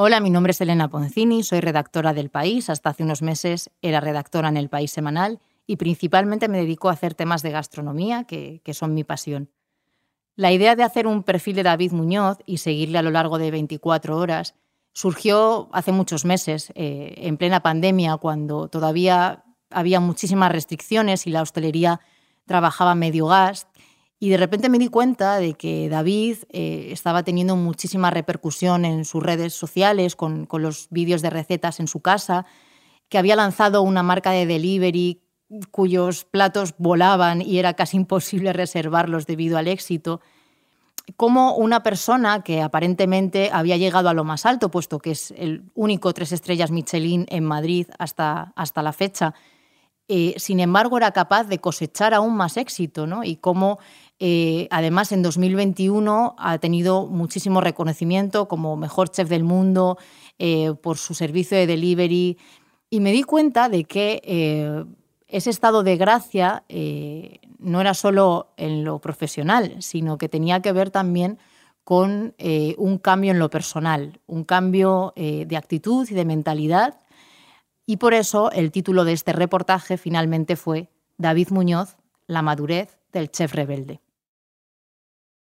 Hola, mi nombre es Elena Poncini, soy redactora del País. Hasta hace unos meses era redactora en el País Semanal y principalmente me dedico a hacer temas de gastronomía, que, son mi pasión. La idea de hacer un perfil de David Muñoz y seguirle a lo largo de 24 horas surgió hace muchos meses, eh, en plena pandemia, cuando todavía había muchísimas restricciones y la hostelería trabajaba medio gas. Y de repente me di cuenta de que David eh, estaba teniendo muchísima repercusión en sus redes sociales con, los vídeos de recetas en su casa, que había lanzado una marca de delivery cuyos platos volaban y era casi imposible reservarlos debido al éxito, como una persona que aparentemente había llegado a lo más alto, puesto que es el único tres estrellas Michelin en Madrid hasta, hasta la fecha, eh, sin embargo, era capaz de cosechar aún más éxito, ¿no? Y cómo, eh, además, en 2021 ha tenido muchísimo reconocimiento como mejor chef del mundo eh, por su servicio de delivery. Y me di cuenta de que ese estado de gracia no era solo en lo profesional, sino que tenía que ver también con un cambio en lo personal, un cambio de actitud y de mentalidad y por eso el título de este reportaje finalmente fue David Muñoz, la madurez del chef rebelde.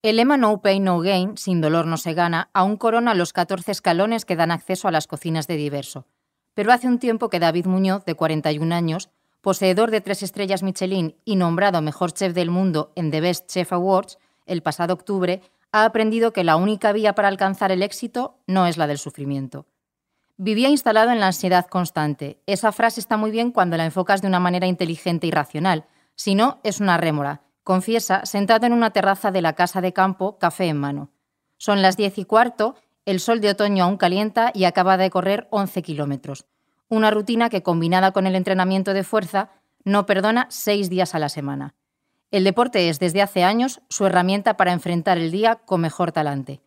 El lema No Pay No Gain, sin dolor no se gana, aún corona los 14 escalones que dan acceso a las cocinas de Diverso. Pero hace un tiempo que David Muñoz, de 41 años, poseedor de tres estrellas Michelin y nombrado mejor chef del mundo en The Best Chef Awards el pasado octubre, ha aprendido que la única vía para alcanzar el éxito no es la del sufrimiento. Vivía instalado en la ansiedad constante. Esa frase está muy bien cuando la enfocas de una manera inteligente y racional. Si no, es una rémora. Confiesa, sentado en una terraza de la casa de campo, café en mano. Son las diez y cuarto, el sol de otoño aún calienta y acaba de correr 11 kilómetros. Una rutina que, combinada con el entrenamiento de fuerza, no perdona seis días a la semana. El deporte es, desde hace años, su herramienta para enfrentar el día con mejor talante.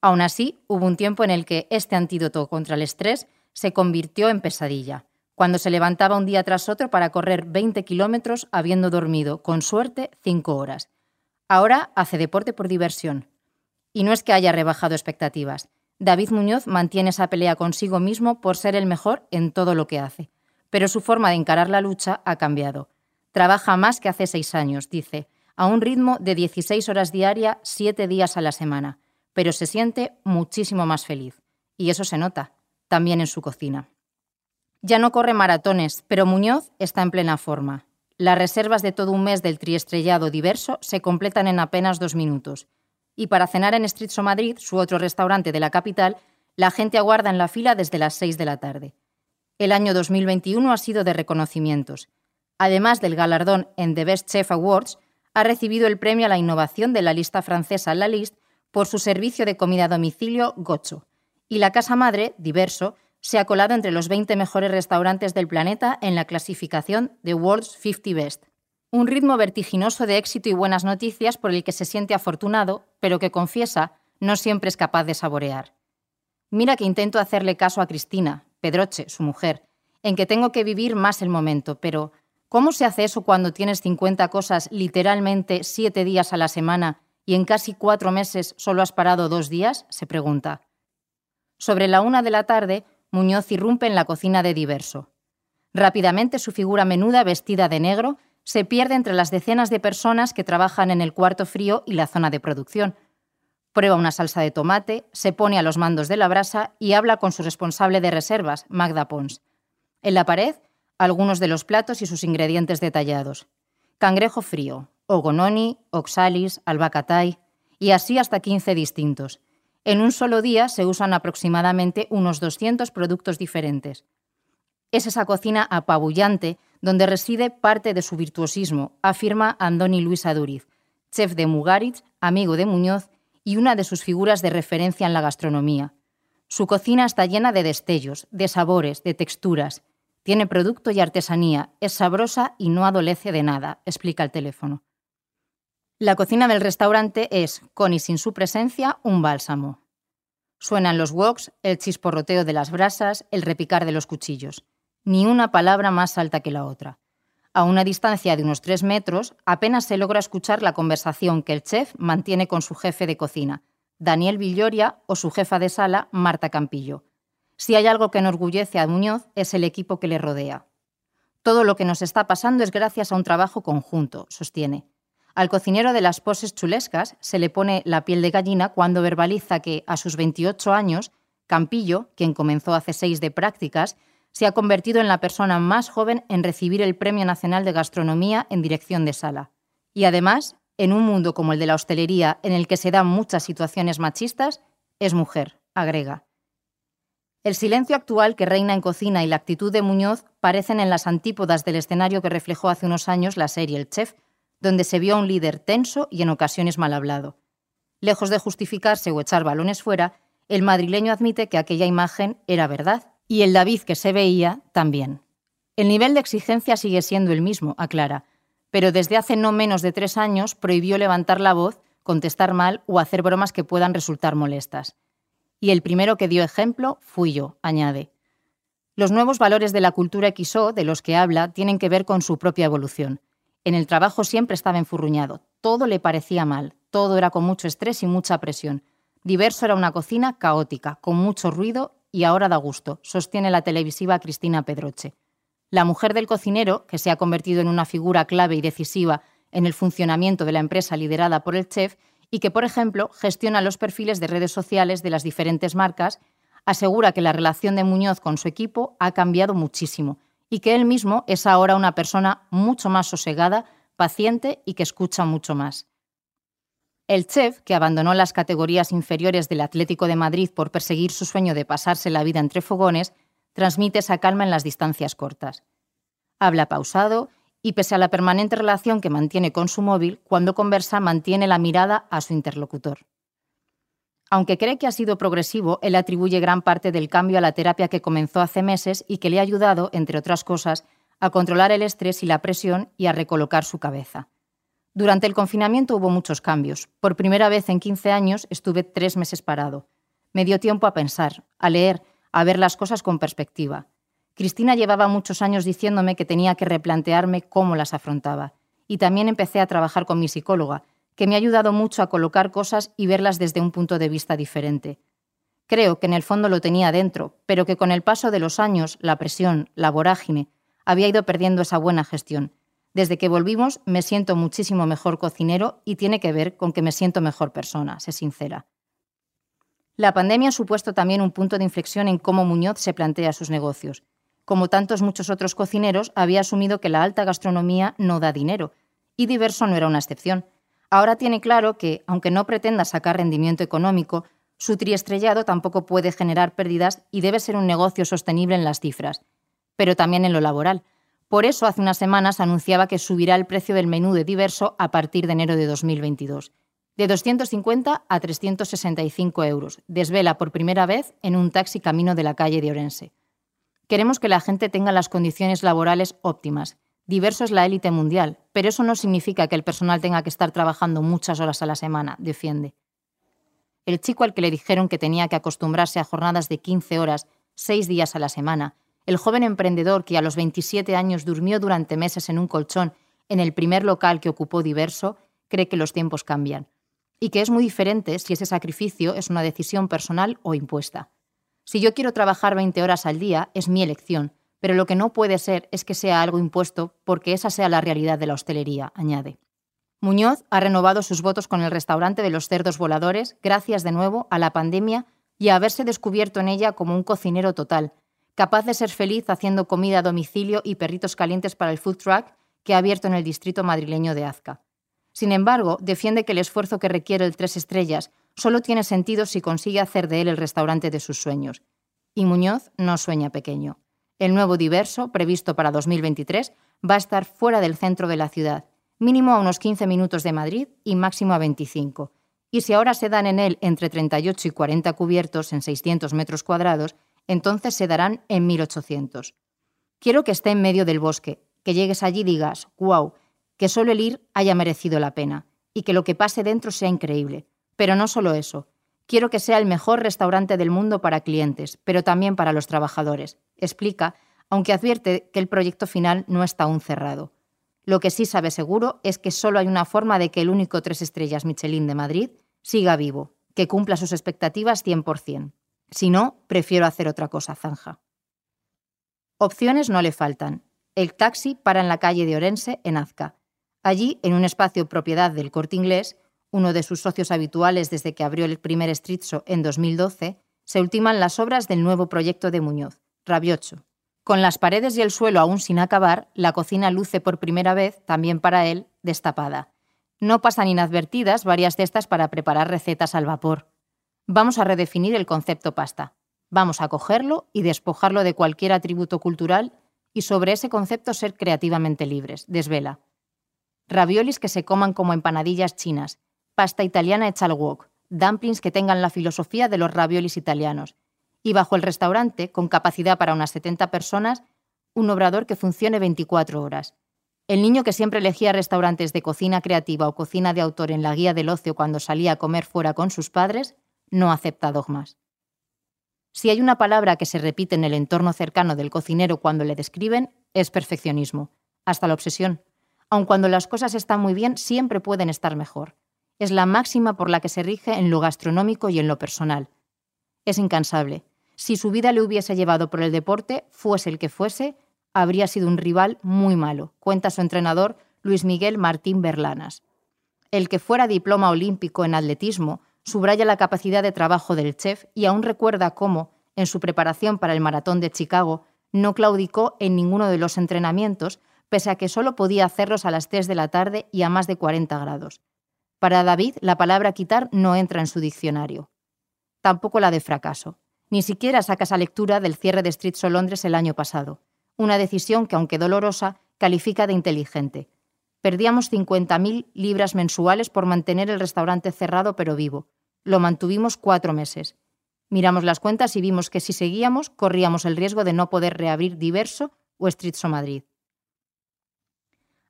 Aún así, hubo un tiempo en el que este antídoto contra el estrés se convirtió en pesadilla, cuando se levantaba un día tras otro para correr 20 kilómetros habiendo dormido, con suerte, 5 horas. Ahora hace deporte por diversión. Y no es que haya rebajado expectativas. David Muñoz mantiene esa pelea consigo mismo por ser el mejor en todo lo que hace. Pero su forma de encarar la lucha ha cambiado. Trabaja más que hace seis años, dice, a un ritmo de 16 horas diaria, 7 días a la semana pero se siente muchísimo más feliz. Y eso se nota, también en su cocina. Ya no corre maratones, pero Muñoz está en plena forma. Las reservas de todo un mes del triestrellado diverso se completan en apenas dos minutos. Y para cenar en Stritzo Madrid, su otro restaurante de la capital, la gente aguarda en la fila desde las seis de la tarde. El año 2021 ha sido de reconocimientos. Además del galardón en The Best Chef Awards, ha recibido el premio a la innovación de la lista francesa La Liste por su servicio de comida a domicilio Gocho, y la casa madre, Diverso, se ha colado entre los 20 mejores restaurantes del planeta en la clasificación de World's 50 Best. Un ritmo vertiginoso de éxito y buenas noticias por el que se siente afortunado, pero que confiesa no siempre es capaz de saborear. Mira que intento hacerle caso a Cristina, Pedroche, su mujer, en que tengo que vivir más el momento, pero ¿cómo se hace eso cuando tienes 50 cosas literalmente siete días a la semana y en casi cuatro meses solo has parado dos días? se pregunta. Sobre la una de la tarde, Muñoz irrumpe en la cocina de Diverso. Rápidamente su figura menuda, vestida de negro, se pierde entre las decenas de personas que trabajan en el cuarto frío y la zona de producción. Prueba una salsa de tomate, se pone a los mandos de la brasa y habla con su responsable de reservas, Magda Pons. En la pared, algunos de los platos y sus ingredientes detallados. Cangrejo frío, ogononi, oxalis, albacatay y así hasta 15 distintos. En un solo día se usan aproximadamente unos 200 productos diferentes. Es esa cocina apabullante donde reside parte de su virtuosismo, afirma Andoni Luis Aduriz, chef de Mugaritz, amigo de Muñoz y una de sus figuras de referencia en la gastronomía. Su cocina está llena de destellos, de sabores, de texturas. Tiene producto y artesanía, es sabrosa y no adolece de nada, explica el teléfono. La cocina del restaurante es, con y sin su presencia, un bálsamo. Suenan los woks, el chisporroteo de las brasas, el repicar de los cuchillos. Ni una palabra más alta que la otra. A una distancia de unos tres metros, apenas se logra escuchar la conversación que el chef mantiene con su jefe de cocina, Daniel Villoria, o su jefa de sala, Marta Campillo. Si hay algo que enorgullece a Muñoz es el equipo que le rodea. Todo lo que nos está pasando es gracias a un trabajo conjunto, sostiene. Al cocinero de las poses chulescas se le pone la piel de gallina cuando verbaliza que, a sus 28 años, Campillo, quien comenzó hace seis de prácticas, se ha convertido en la persona más joven en recibir el Premio Nacional de Gastronomía en dirección de sala. Y además, en un mundo como el de la hostelería, en el que se dan muchas situaciones machistas, es mujer, agrega. El silencio actual que reina en cocina y la actitud de Muñoz parecen en las antípodas del escenario que reflejó hace unos años la serie El Chef, donde se vio a un líder tenso y en ocasiones mal hablado. Lejos de justificarse o echar balones fuera, el madrileño admite que aquella imagen era verdad y el David que se veía también. El nivel de exigencia sigue siendo el mismo, aclara, pero desde hace no menos de tres años prohibió levantar la voz, contestar mal o hacer bromas que puedan resultar molestas. Y el primero que dio ejemplo fui yo, añade. Los nuevos valores de la cultura XO de los que habla tienen que ver con su propia evolución. En el trabajo siempre estaba enfurruñado, todo le parecía mal, todo era con mucho estrés y mucha presión, Diverso era una cocina caótica, con mucho ruido y ahora da gusto, sostiene la televisiva Cristina Pedroche. La mujer del cocinero, que se ha convertido en una figura clave y decisiva en el funcionamiento de la empresa liderada por el chef y que, por ejemplo, gestiona los perfiles de redes sociales de las diferentes marcas, asegura que la relación de Muñoz con su equipo ha cambiado muchísimo y que él mismo es ahora una persona mucho más sosegada, paciente y que escucha mucho más. El chef, que abandonó las categorías inferiores del Atlético de Madrid por perseguir su sueño de pasarse la vida entre fogones, transmite esa calma en las distancias cortas. Habla pausado y, pese a la permanente relación que mantiene con su móvil, cuando conversa mantiene la mirada a su interlocutor. Aunque cree que ha sido progresivo, él atribuye gran parte del cambio a la terapia que comenzó hace meses y que le ha ayudado, entre otras cosas, a controlar el estrés y la presión y a recolocar su cabeza. Durante el confinamiento hubo muchos cambios. Por primera vez en 15 años estuve tres meses parado. Me dio tiempo a pensar, a leer, a ver las cosas con perspectiva. Cristina llevaba muchos años diciéndome que tenía que replantearme cómo las afrontaba. Y también empecé a trabajar con mi psicóloga, que me ha ayudado mucho a colocar cosas y verlas desde un punto de vista diferente. Creo que en el fondo lo tenía dentro, pero que con el paso de los años, la presión, la vorágine, había ido perdiendo esa buena gestión desde que volvimos me siento muchísimo mejor cocinero y tiene que ver con que me siento mejor persona, sé sincera. La pandemia ha supuesto también un punto de inflexión en cómo Muñoz se plantea sus negocios. Como tantos muchos otros cocineros, había asumido que la alta gastronomía no da dinero, y Diverso no era una excepción. Ahora tiene claro que, aunque no pretenda sacar rendimiento económico, su triestrellado tampoco puede generar pérdidas y debe ser un negocio sostenible en las cifras, pero también en lo laboral por eso, hace unas semanas anunciaba que subirá el precio del menú de diverso a partir de enero de 2022, de 250 a 365 euros. Desvela por primera vez en un taxi camino de la calle de Orense. Queremos que la gente tenga las condiciones laborales óptimas. Diverso es la élite mundial, pero eso no significa que el personal tenga que estar trabajando muchas horas a la semana, defiende. El chico al que le dijeron que tenía que acostumbrarse a jornadas de 15 horas, seis días a la semana, el joven emprendedor que a los 27 años durmió durante meses en un colchón en el primer local que ocupó diverso, cree que los tiempos cambian y que es muy diferente si ese sacrificio es una decisión personal o impuesta. Si yo quiero trabajar 20 horas al día, es mi elección, pero lo que no puede ser es que sea algo impuesto porque esa sea la realidad de la hostelería, añade. Muñoz ha renovado sus votos con el restaurante de los cerdos voladores gracias de nuevo a la pandemia y a haberse descubierto en ella como un cocinero total, capaz de ser feliz haciendo comida a domicilio y perritos calientes para el food truck que ha abierto en el distrito madrileño de Azca. Sin embargo, defiende que el esfuerzo que requiere el Tres Estrellas solo tiene sentido si consigue hacer de él el restaurante de sus sueños. Y Muñoz no sueña pequeño. El nuevo diverso, previsto para 2023, va a estar fuera del centro de la ciudad, mínimo a unos 15 minutos de Madrid y máximo a 25. Y si ahora se dan en él entre 38 y 40 cubiertos en 600 metros cuadrados, entonces se darán en 1800. Quiero que esté en medio del bosque, que llegues allí y digas, wow, que solo el ir haya merecido la pena y que lo que pase dentro sea increíble. Pero no solo eso. Quiero que sea el mejor restaurante del mundo para clientes, pero también para los trabajadores. Explica, aunque advierte que el proyecto final no está aún cerrado. Lo que sí sabe seguro es que solo hay una forma de que el único tres estrellas Michelin de Madrid siga vivo, que cumpla sus expectativas 100%. Si no, prefiero hacer otra cosa, zanja. Opciones no le faltan. El taxi para en la calle de Orense, en Azca. Allí, en un espacio propiedad del corte inglés, uno de sus socios habituales desde que abrió el primer street show en 2012, se ultiman las obras del nuevo proyecto de Muñoz, Rabiocho. Con las paredes y el suelo aún sin acabar, la cocina luce por primera vez, también para él, destapada. No pasan inadvertidas varias de estas para preparar recetas al vapor. Vamos a redefinir el concepto pasta. Vamos a cogerlo y despojarlo de cualquier atributo cultural y sobre ese concepto ser creativamente libres, desvela. Raviolis que se coman como empanadillas chinas, pasta italiana hecha al wok, dumplings que tengan la filosofía de los raviolis italianos, y bajo el restaurante, con capacidad para unas 70 personas, un obrador que funcione 24 horas. El niño que siempre elegía restaurantes de cocina creativa o cocina de autor en la guía del ocio cuando salía a comer fuera con sus padres, no acepta dogmas. Si hay una palabra que se repite en el entorno cercano del cocinero cuando le describen, es perfeccionismo, hasta la obsesión. Aun cuando las cosas están muy bien, siempre pueden estar mejor es la máxima por la que se rige en lo gastronómico y en lo personal. Es incansable. Si su vida le hubiese llevado por el deporte, fuese el que fuese, habría sido un rival muy malo, cuenta su entrenador Luis Miguel Martín Berlanas. El que fuera diploma olímpico en atletismo subraya la capacidad de trabajo del chef y aún recuerda cómo, en su preparación para el maratón de Chicago, no claudicó en ninguno de los entrenamientos, pese a que solo podía hacerlos a las 3 de la tarde y a más de 40 grados. Para David, la palabra quitar no entra en su diccionario. Tampoco la de fracaso. Ni siquiera saca esa lectura del cierre de Street Show Londres el año pasado. Una decisión que, aunque dolorosa, califica de inteligente. Perdíamos 50.000 libras mensuales por mantener el restaurante cerrado pero vivo. Lo mantuvimos cuatro meses. Miramos las cuentas y vimos que si seguíamos, corríamos el riesgo de no poder reabrir Diverso o Street Show Madrid.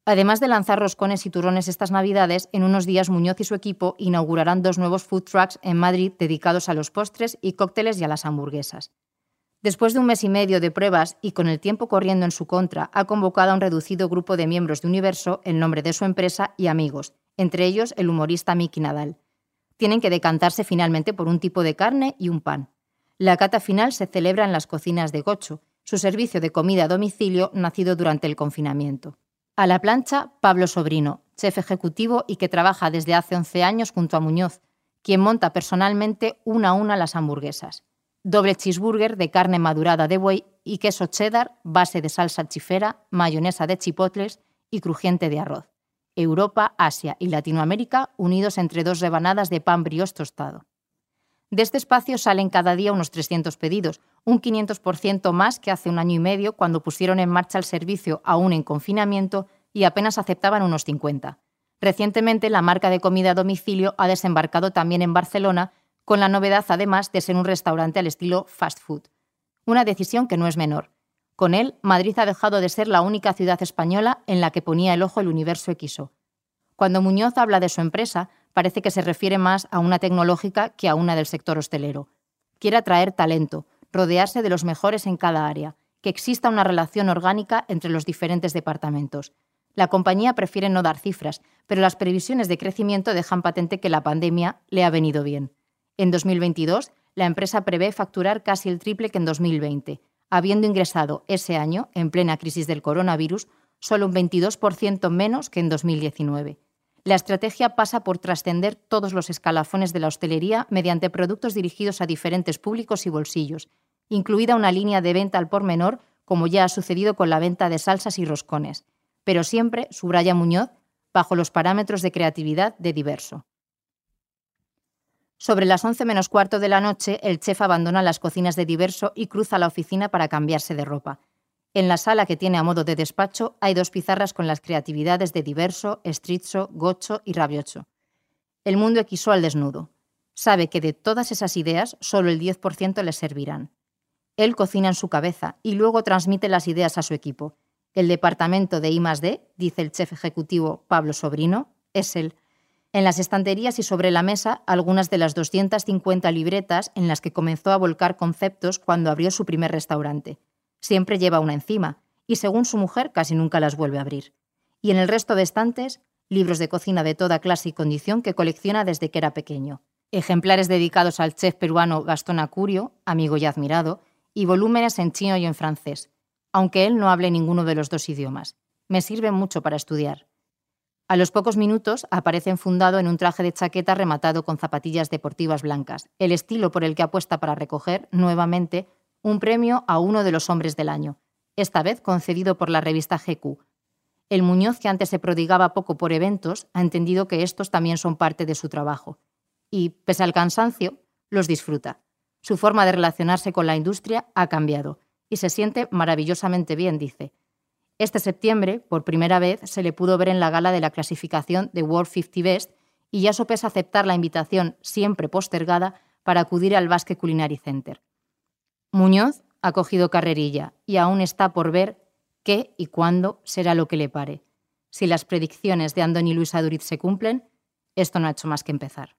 Además de lanzar roscones y turrones estas Navidades, en unos días Muñoz y su equipo inaugurarán dos nuevos food trucks en Madrid dedicados a los postres y cócteles y a las hamburguesas. Después de un mes y medio de pruebas y con el tiempo corriendo en su contra, ha convocado a un reducido grupo de miembros de Universo en nombre de su empresa y amigos, entre ellos el humorista Miki Nadal. Tienen que decantarse finalmente por un tipo de carne y un pan. La cata final se celebra en las cocinas de Gocho, su servicio de comida a domicilio nacido durante el confinamiento. A la plancha, Pablo Sobrino, chef ejecutivo y que trabaja desde hace 11 años junto a Muñoz, quien monta personalmente una a una las hamburguesas. Doble cheeseburger de carne madurada de buey y queso cheddar, base de salsa chifera, mayonesa de chipotles y crujiente de arroz. Europa, Asia y Latinoamérica unidos entre dos rebanadas de pan brioche tostado. De este espacio salen cada día unos 300 pedidos, un 500% más que hace un año y medio cuando pusieron en marcha el servicio aún en confinamiento y apenas aceptaban unos 50. Recientemente, la marca de comida a domicilio ha desembarcado también en Barcelona, con la novedad además de ser un restaurante al estilo fast food. Una decisión que no es menor. Con él, Madrid ha dejado de ser la única ciudad española en la que ponía el ojo el universo XO. Cuando Muñoz habla de su empresa, parece que se refiere más a una tecnológica que a una del sector hostelero. Quiere atraer talento, rodearse de los mejores en cada área, que exista una relación orgánica entre los diferentes departamentos. La compañía prefiere no dar cifras, pero las previsiones de crecimiento dejan patente que la pandemia le ha venido bien. En 2022, la empresa prevé facturar casi el triple que en 2020, habiendo ingresado ese año, en plena crisis del coronavirus, solo un 22% menos que en 2019. La estrategia pasa por trascender todos los escalafones de la hostelería mediante productos dirigidos a diferentes públicos y bolsillos, incluida una línea de venta al por menor, como ya ha sucedido con la venta de salsas y roscones, pero siempre, subraya Muñoz, bajo los parámetros de creatividad de diverso. Sobre las 11 menos cuarto de la noche, el chef abandona las cocinas de diverso y cruza la oficina para cambiarse de ropa. En la sala que tiene a modo de despacho hay dos pizarras con las creatividades de Diverso, Estrizzo, Gocho y Rabiocho. El mundo equisó al desnudo. Sabe que de todas esas ideas solo el 10% le servirán. Él cocina en su cabeza y luego transmite las ideas a su equipo. El departamento de I+D, dice el chef ejecutivo Pablo Sobrino, es él. En las estanterías y sobre la mesa, algunas de las 250 libretas en las que comenzó a volcar conceptos cuando abrió su primer restaurante. Siempre lleva una encima, y según su mujer casi nunca las vuelve a abrir. Y en el resto de estantes, libros de cocina de toda clase y condición que colecciona desde que era pequeño. ejemplares dedicados al chef peruano Gastón Acurio, amigo y admirado, y volúmenes en chino y en francés, aunque él no hable ninguno de los dos idiomas. Me sirven mucho para estudiar. A los pocos minutos aparece enfundado en un traje de chaqueta rematado con zapatillas deportivas blancas, el estilo por el que apuesta para recoger, nuevamente, un premio a uno de los hombres del año, esta vez concedido por la revista GQ. El Muñoz, que antes se prodigaba poco por eventos, ha entendido que estos también son parte de su trabajo. Y, pese al cansancio, los disfruta. Su forma de relacionarse con la industria ha cambiado y se siente maravillosamente bien, dice. Este septiembre, por primera vez, se le pudo ver en la gala de la clasificación de World 50 Best y ya sopesa aceptar la invitación, siempre postergada, para acudir al Basque Culinary Center. Muñoz ha cogido carrerilla y aún está por ver qué y cuándo será lo que le pare. Si las predicciones de Andoni Luis Aduriz se cumplen, esto no ha hecho más que empezar.